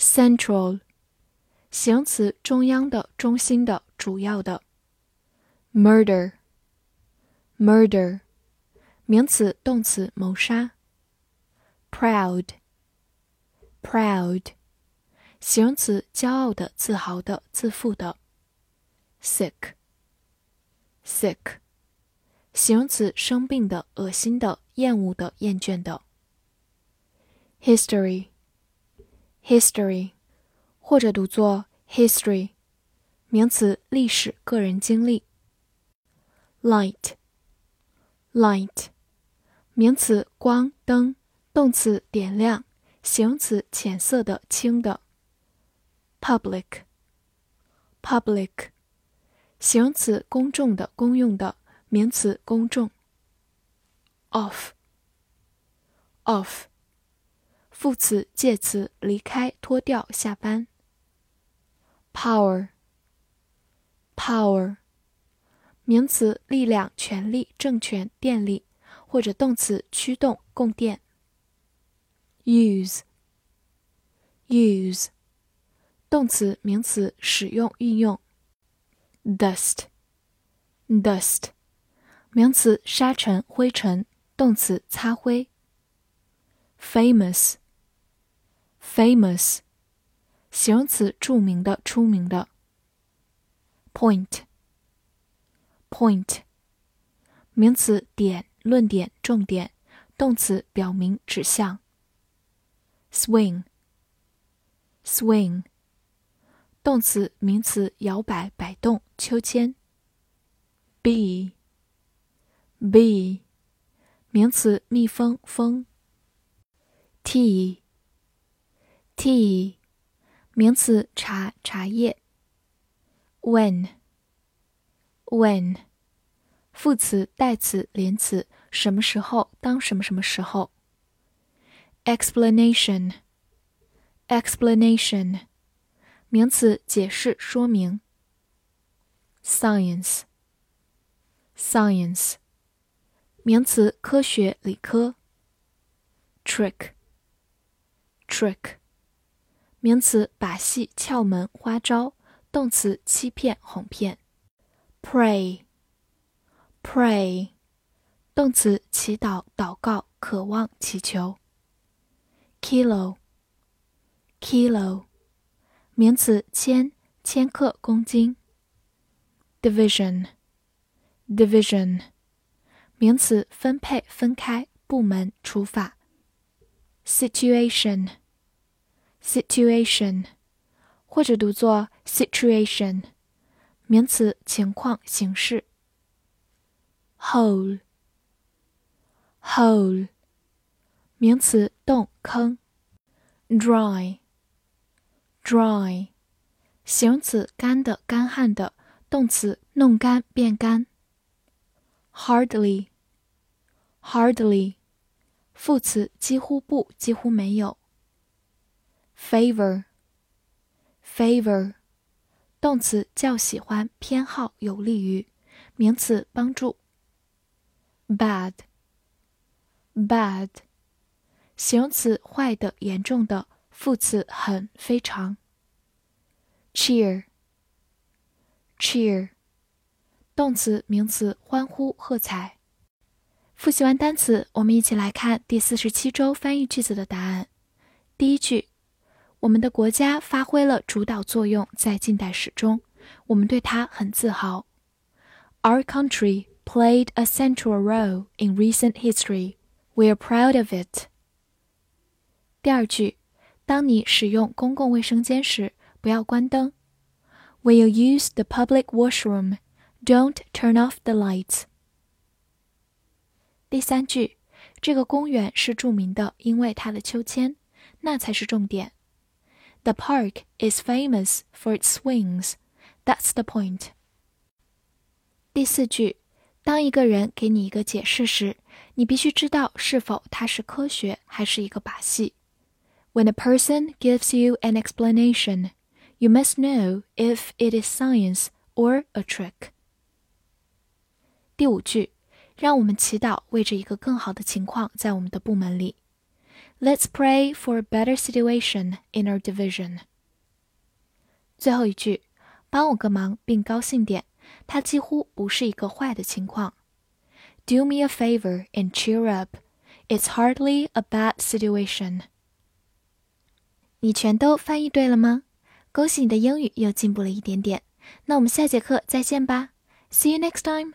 Central，Central，形容词，中央的、中心的、主要的。Murder，Murder，名词、动词，谋杀。Proud，Proud，形容词，骄傲的、自豪的、自负的。Sick。sick，形容词，生病的、恶心的、厌恶的、厌倦的。History，或者读作 history，名词，历史、个人经历。light，light，名词，光、灯；动词，点亮；形容词，浅色的、轻的。public，public。形容词，公众的、公用的；名词，公众。off，off，副词、介词，离开、脱掉、下班。power，power，名词，力量、权力、政权、电力，或者动词，驱动、供电。use，use，动词、名词，使用、运用。dust, dust，名词，沙尘、灰尘；动词，擦灰。famous, famous，形容词，著名的、出名的。point, point，名词，点、论点、重点；动词，表明、指向。swing, swing。动词、名词，摇摆、摆动、秋千。bee，bee，名词，蜜蜂、蜂。tea Tea，名词，茶、茶叶。when，when，副词、代词、连词，什么时候？当什么什么时候？explanation，explanation。名词，解释、说明。science，science，名词，科学、理科。trick，trick，名词，把戏、窍门、花招；动词，欺骗、哄骗。pray，pray，动词，祈祷、祷告、渴望、祈求。kilo，kilo。名词，千千克、公斤。division，division，名词，分配、分开、部门、除法。Situation。situation，或者读作 situation，名词，情况、形式。hole，hole，名词，洞、坑。dry。dry，形容词，干的、干旱的；动词，弄干、变干。hardly，hardly，副词，几乎不、几乎没有。favor，favor，动词，较喜欢、偏好、有利于；名词，帮助。bad，bad，形容词，坏的、严重的。副词很非常。cheer，cheer，动词名词欢呼喝彩。复习完单词，我们一起来看第四十七周翻译句子的答案。第一句，我们的国家发挥了主导作用在近代史中，我们对它很自豪。Our country played a central role in recent history. We are proud of it. 第二句。当你使用公共卫生间时，不要关灯。When you use the public washroom, don't turn off the lights. 第三句，这个公园是着名的，因为它的秋千，那才是重点。 The park is famous for its swings. That's the point. 第四句，当一个人给你一个解释时，你必须知道是否它是科学还是一个把戏。When a person gives you an explanation, you must know if it is science or a trick. 第五句，让我们祈祷为着一个更好的情况在我们的部门里。 Let's pray for a better situation in our division. 最后一句，帮我个忙并高兴点，它几乎不是一个坏的情况。Do me a favor and cheer up. It's hardly a bad situation. 你全都翻译对了吗？恭喜你的英语又进步了一点点。那我们下节课再见吧。See you next time.